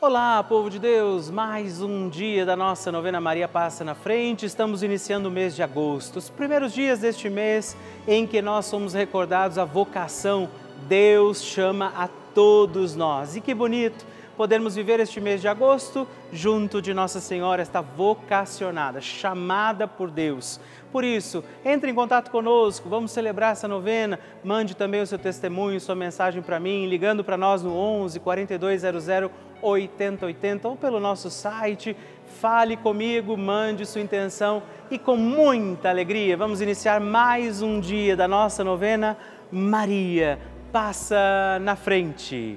Olá, povo de Deus! Mais um dia da nossa novena Maria Passa na Frente. Estamos iniciando o mês de agosto, os primeiros dias deste mês em que nós somos recordados a vocação. Deus chama a todos nós. E que bonito podermos viver este mês de agosto junto de Nossa Senhora, esta vocacionada, chamada por Deus. Por isso, entre em contato conosco, vamos celebrar essa novena. Mande também o seu testemunho, sua mensagem para mim, ligando para nós no 11 4200 8080 ou pelo nosso site. Fale comigo, mande sua intenção e com muita alegria vamos iniciar mais um dia da nossa novena. Maria passa na frente.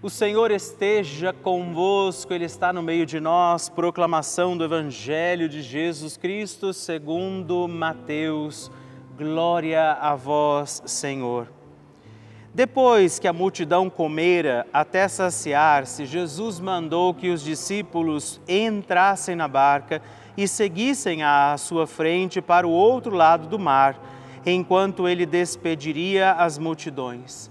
O Senhor esteja convosco, Ele está no meio de nós. Proclamação do Evangelho de Jesus Cristo segundo Mateus. Glória a vós, Senhor. Depois que a multidão comera até saciar-se, Jesus mandou que os discípulos entrassem na barca e seguissem à sua frente para o outro lado do mar, enquanto ele despediria as multidões.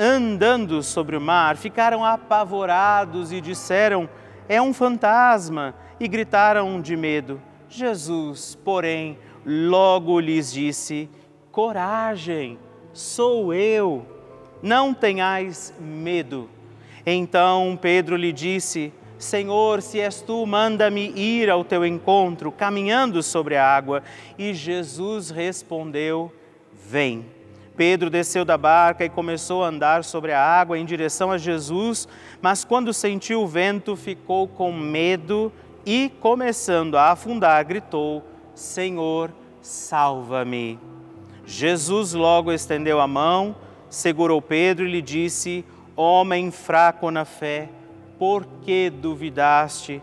andando sobre o mar, ficaram apavorados e disseram: É um fantasma! E gritaram de medo. Jesus, porém, logo lhes disse: Coragem, sou eu, não tenhais medo. Então Pedro lhe disse: Senhor, se és tu, manda-me ir ao teu encontro, caminhando sobre a água. E Jesus respondeu: Vem. Pedro desceu da barca e começou a andar sobre a água em direção a Jesus, mas quando sentiu o vento, ficou com medo e, começando a afundar, gritou: Senhor, salva-me. Jesus logo estendeu a mão, segurou Pedro e lhe disse: Homem fraco na fé, por que duvidaste?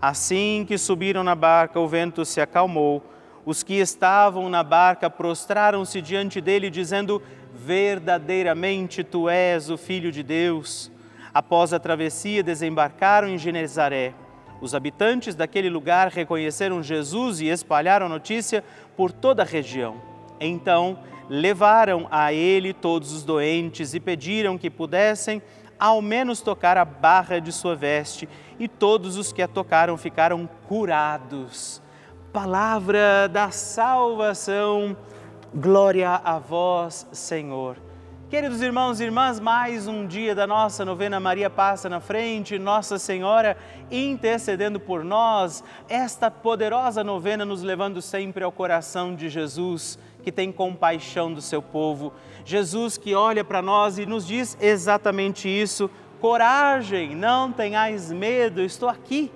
Assim que subiram na barca, o vento se acalmou Os que estavam na barca prostraram-se diante dele, dizendo: Verdadeiramente tu és o Filho de Deus. Após a travessia, desembarcaram em Genezaré. Os habitantes daquele lugar reconheceram Jesus e espalharam a notícia por toda a região. Então, levaram a ele todos os doentes e pediram que pudessem ao menos tocar a barra de sua veste, e todos os que a tocaram ficaram curados. Palavra da salvação, glória a vós, Senhor. Queridos irmãos e irmãs, mais um dia da nossa novena Maria Passa na Frente, Nossa Senhora intercedendo por nós, esta poderosa novena nos levando sempre ao coração de Jesus, que tem compaixão do seu povo. Jesus que olha para nós e nos diz exatamente isso: coragem, não tenhais medo, estou aqui.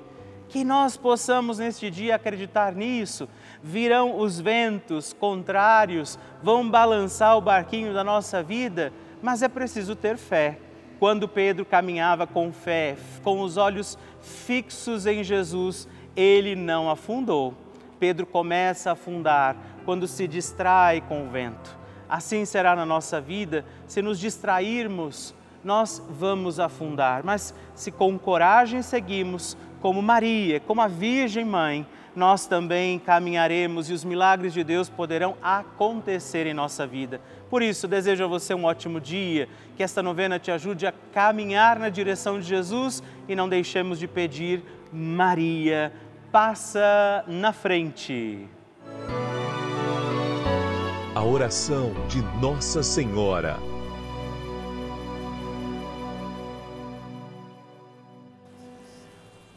Que nós possamos neste dia acreditar nisso virão os ventos contrários, vão balançar o barquinho da nossa vida, mas é preciso ter fé. Quando Pedro caminhava com fé, com os olhos fixos em Jesus, ele não afundou. Pedro começa a afundar quando se distrai com o vento. Assim será na nossa vida, se nos distrairmos, nós vamos afundar. Mas se com coragem seguimos, como Maria, como a Virgem Mãe, nós também caminharemos e os milagres de Deus poderão acontecer em nossa vida. Por isso, desejo a você um ótimo dia, que esta novena te ajude a caminhar na direção de Jesus e não deixemos de pedir, Maria, passa na frente. A oração de Nossa Senhora.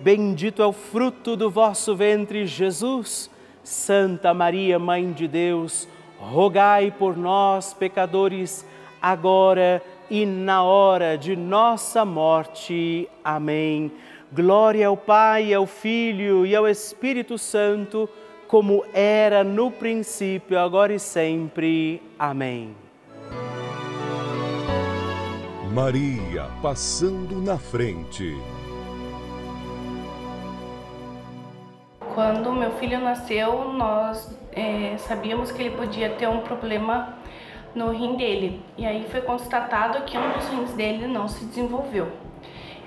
bendito é o fruto do vosso ventre, Jesus. Santa Maria, Mãe de Deus, rogai por nós, pecadores, agora e na hora de nossa morte. Amém. Glória ao Pai, ao Filho e ao Espírito Santo, como era no princípio, agora e sempre. Amém. Maria passando na frente. Quando meu filho nasceu, nós é, sabíamos que ele podia ter um problema no rim dele. E aí foi constatado que um dos rins dele não se desenvolveu.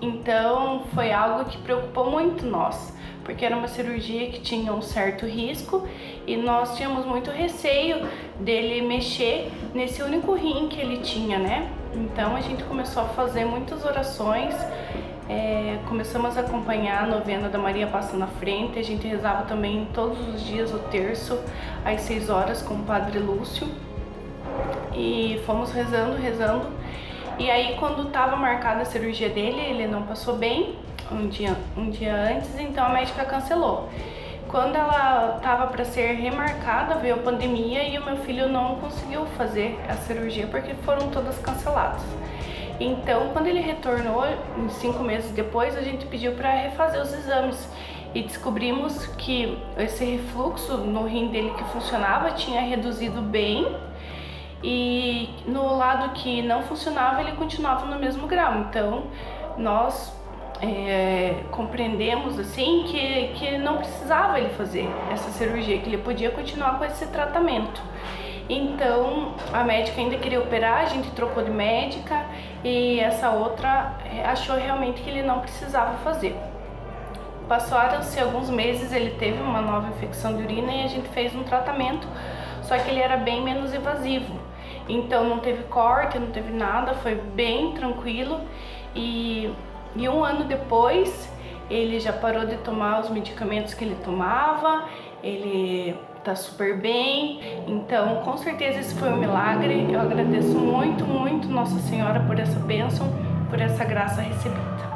Então foi algo que preocupou muito nós porque era uma cirurgia que tinha um certo risco e nós tínhamos muito receio dele mexer nesse único rim que ele tinha, né? Então a gente começou a fazer muitas orações, é, começamos a acompanhar a novena da Maria Passa na Frente, a gente rezava também todos os dias o terço às 6 horas com o Padre Lúcio e fomos rezando, rezando. E aí quando estava marcada a cirurgia dele, ele não passou bem, um dia, um dia antes, então a médica cancelou. Quando ela estava para ser remarcada, veio a pandemia e o meu filho não conseguiu fazer a cirurgia porque foram todas canceladas. Então, quando ele retornou, cinco meses depois, a gente pediu para refazer os exames e descobrimos que esse refluxo no rim dele que funcionava tinha reduzido bem e no lado que não funcionava ele continuava no mesmo grau. Então, nós é, compreendemos assim que, que não precisava ele fazer essa cirurgia, que ele podia continuar com esse tratamento. Então a médica ainda queria operar, a gente trocou de médica e essa outra é, achou realmente que ele não precisava fazer. Passaram-se alguns meses, ele teve uma nova infecção de urina e a gente fez um tratamento, só que ele era bem menos invasivo. Então não teve corte, não teve nada, foi bem tranquilo e e um ano depois, ele já parou de tomar os medicamentos que ele tomava, ele tá super bem. Então, com certeza esse foi um milagre. Eu agradeço muito, muito Nossa Senhora por essa bênção, por essa graça recebida.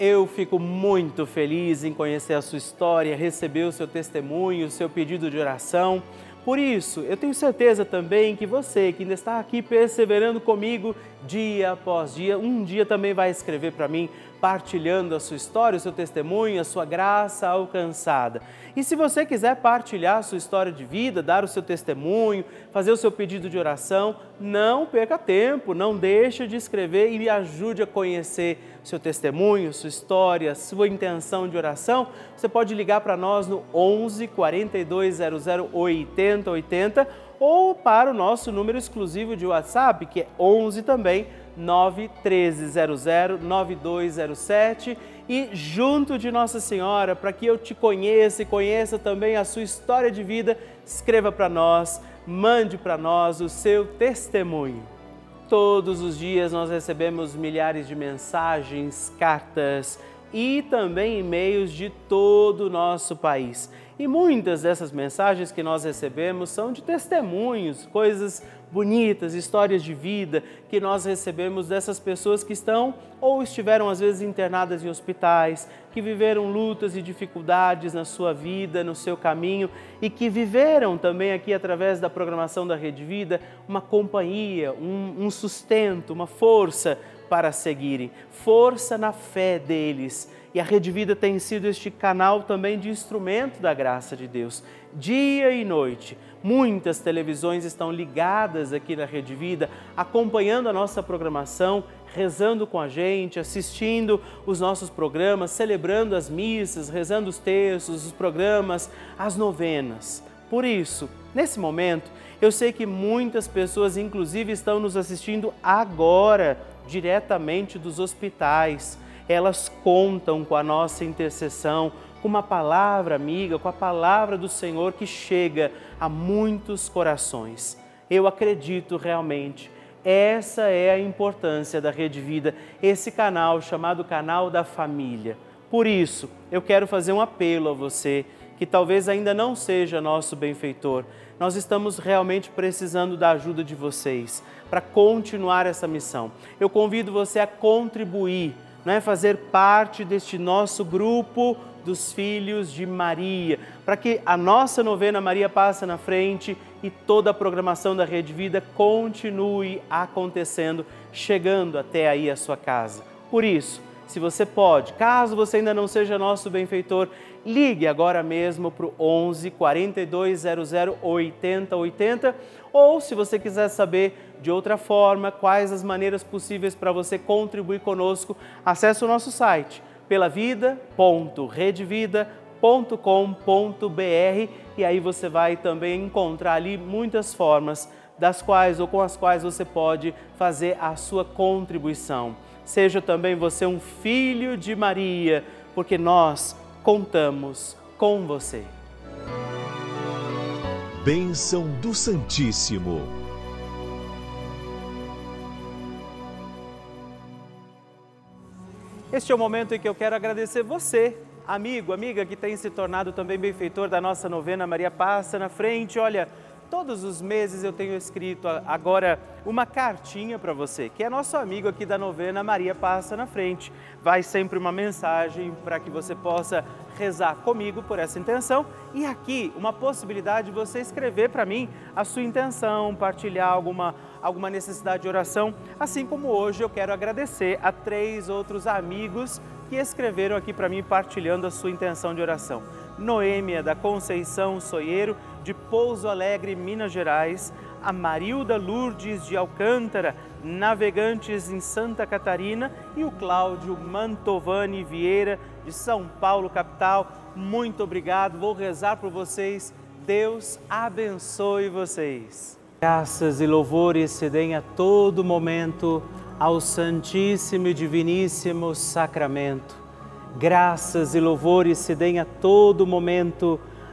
Eu fico muito feliz em conhecer a sua história, receber o seu testemunho, o seu pedido de oração. Por isso, eu tenho certeza também que você que ainda está aqui perseverando comigo dia após dia, um dia também vai escrever para mim, partilhando a sua história, o seu testemunho, a sua graça alcançada. E se você quiser partilhar a sua história de vida, dar o seu testemunho, fazer o seu pedido de oração, não perca tempo, não deixe de escrever e me ajude a conhecer seu testemunho, sua história, sua intenção de oração. Você pode ligar para nós no 11 4200 8080 ou para o nosso número exclusivo de WhatsApp, que é 11 também 91300 9207 e junto de Nossa Senhora, para que eu te conheça e conheça também a sua história de vida, escreva para nós, mande para nós o seu testemunho. Todos os dias nós recebemos milhares de mensagens, cartas e também e-mails de todo o nosso país. E muitas dessas mensagens que nós recebemos são de testemunhos, coisas bonitas, histórias de vida que nós recebemos dessas pessoas que estão ou estiveram às vezes internadas em hospitais, que viveram lutas e dificuldades na sua vida, no seu caminho e que viveram também aqui através da programação da Rede Vida uma companhia, um, um sustento, uma força para seguirem, força na fé deles e a Rede Vida tem sido este canal também de instrumento da graça de Deus. Dia e noite, muitas televisões estão ligadas aqui na Rede Vida, acompanhando a nossa programação, rezando com a gente, assistindo os nossos programas, celebrando as missas, rezando os textos, os programas, as novenas. Por isso, nesse momento, eu sei que muitas pessoas, inclusive, estão nos assistindo agora, diretamente dos hospitais elas contam com a nossa intercessão, com uma palavra amiga, com a palavra do Senhor que chega a muitos corações. Eu acredito realmente. Essa é a importância da Rede Vida, esse canal chamado Canal da Família. Por isso, eu quero fazer um apelo a você que talvez ainda não seja nosso benfeitor. Nós estamos realmente precisando da ajuda de vocês para continuar essa missão. Eu convido você a contribuir não é fazer parte deste nosso grupo dos filhos de Maria, para que a nossa novena Maria Passa na Frente e toda a programação da Rede Vida continue acontecendo, chegando até aí a sua casa. Por isso, se você pode, caso você ainda não seja nosso benfeitor, ligue agora mesmo para o 11 4200 8080 ou se você quiser saber de outra forma quais as maneiras possíveis para você contribuir conosco, acesse o nosso site pelavida.redvida.com.br e aí você vai também encontrar ali muitas formas das quais ou com as quais você pode fazer a sua contribuição. Seja também você um filho de Maria, porque nós contamos com você. Bênção do Santíssimo. Este é o momento em que eu quero agradecer você, amigo, amiga que tem se tornado também benfeitor da nossa novena Maria Passa na frente. Olha, Todos os meses eu tenho escrito agora uma cartinha para você, que é nosso amigo aqui da novena Maria Passa na Frente. Vai sempre uma mensagem para que você possa rezar comigo por essa intenção e aqui uma possibilidade de você escrever para mim a sua intenção, partilhar alguma, alguma necessidade de oração. Assim como hoje eu quero agradecer a três outros amigos que escreveram aqui para mim partilhando a sua intenção de oração. Noêmia da Conceição Soieiro, de Pouso Alegre, Minas Gerais, a Marilda Lourdes de Alcântara, Navegantes em Santa Catarina e o Cláudio Mantovani Vieira de São Paulo, capital. Muito obrigado, vou rezar por vocês. Deus abençoe vocês. Graças e louvores se deem a todo momento ao Santíssimo e Diviníssimo Sacramento. Graças e louvores se deem a todo momento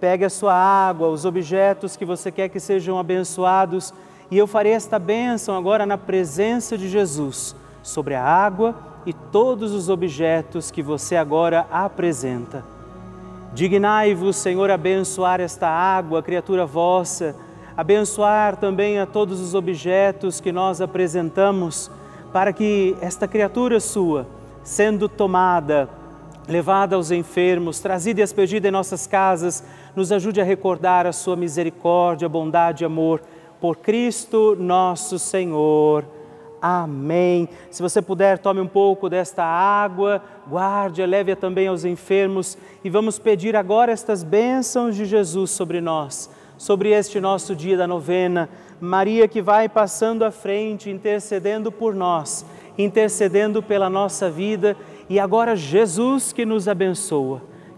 Pegue a sua água, os objetos que você quer que sejam abençoados, e eu farei esta bênção agora na presença de Jesus sobre a água e todos os objetos que você agora apresenta. Dignai-vos, Senhor, abençoar esta água, criatura vossa, abençoar também a todos os objetos que nós apresentamos, para que esta criatura sua, sendo tomada, levada aos enfermos, trazida e aspergida em nossas casas, nos ajude a recordar a sua misericórdia, bondade e amor por Cristo nosso Senhor. Amém. Se você puder, tome um pouco desta água, guarde, leve-a também aos enfermos e vamos pedir agora estas bênçãos de Jesus sobre nós, sobre este nosso dia da novena. Maria que vai passando à frente, intercedendo por nós, intercedendo pela nossa vida e agora Jesus que nos abençoa,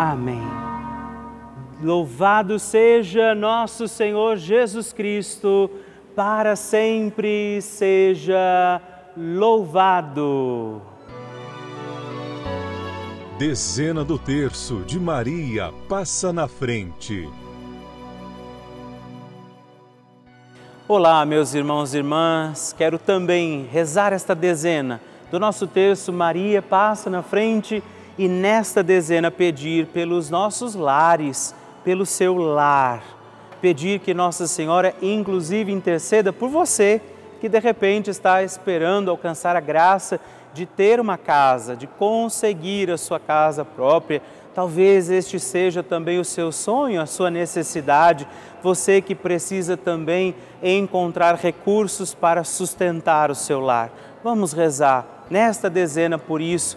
Amém. Louvado seja nosso Senhor Jesus Cristo, para sempre seja louvado. Dezena do terço de Maria passa na frente. Olá, meus irmãos e irmãs, quero também rezar esta dezena do nosso texto, Maria passa na frente e nesta dezena pedir pelos nossos lares, pelo seu lar. Pedir que Nossa Senhora, inclusive, interceda por você que de repente está esperando alcançar a graça de ter uma casa, de conseguir a sua casa própria. Talvez este seja também o seu sonho, a sua necessidade. Você que precisa também encontrar recursos para sustentar o seu lar. Vamos rezar nesta dezena por isso,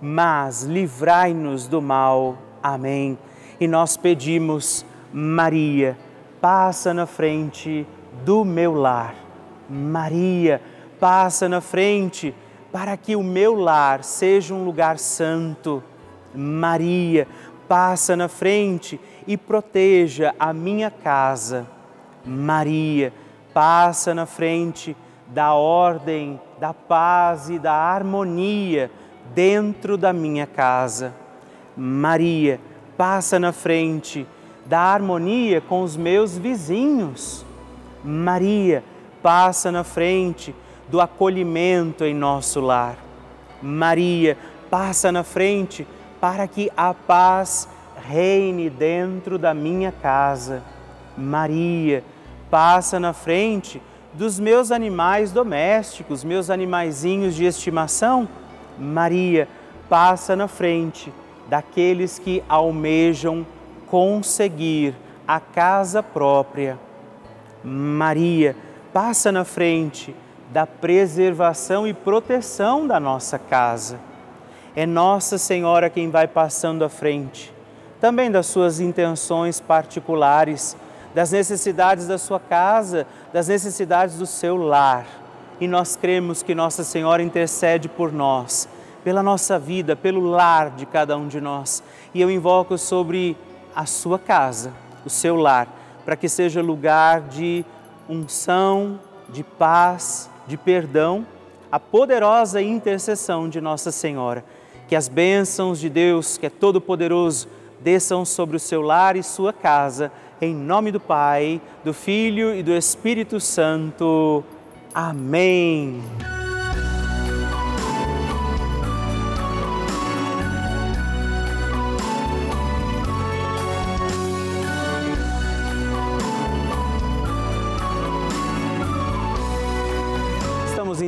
mas livrai-nos do mal. Amém. E nós pedimos, Maria, passa na frente do meu lar. Maria, passa na frente para que o meu lar seja um lugar santo. Maria, passa na frente e proteja a minha casa. Maria, passa na frente da ordem, da paz e da harmonia dentro da minha casa. Maria, passa na frente da harmonia com os meus vizinhos. Maria, passa na frente do acolhimento em nosso lar. Maria, passa na frente para que a paz reine dentro da minha casa. Maria, passa na frente dos meus animais domésticos, meus animaizinhos de estimação. Maria, passa na frente daqueles que almejam conseguir a casa própria. Maria, passa na frente da preservação e proteção da nossa casa. É Nossa Senhora quem vai passando à frente, também das suas intenções particulares, das necessidades da sua casa, das necessidades do seu lar. E nós cremos que Nossa Senhora intercede por nós pela nossa vida, pelo lar de cada um de nós. E eu invoco sobre a sua casa, o seu lar, para que seja lugar de unção, de paz, de perdão, a poderosa intercessão de Nossa Senhora. Que as bênçãos de Deus, que é todo-poderoso, desçam sobre o seu lar e sua casa, em nome do Pai, do Filho e do Espírito Santo. Amém.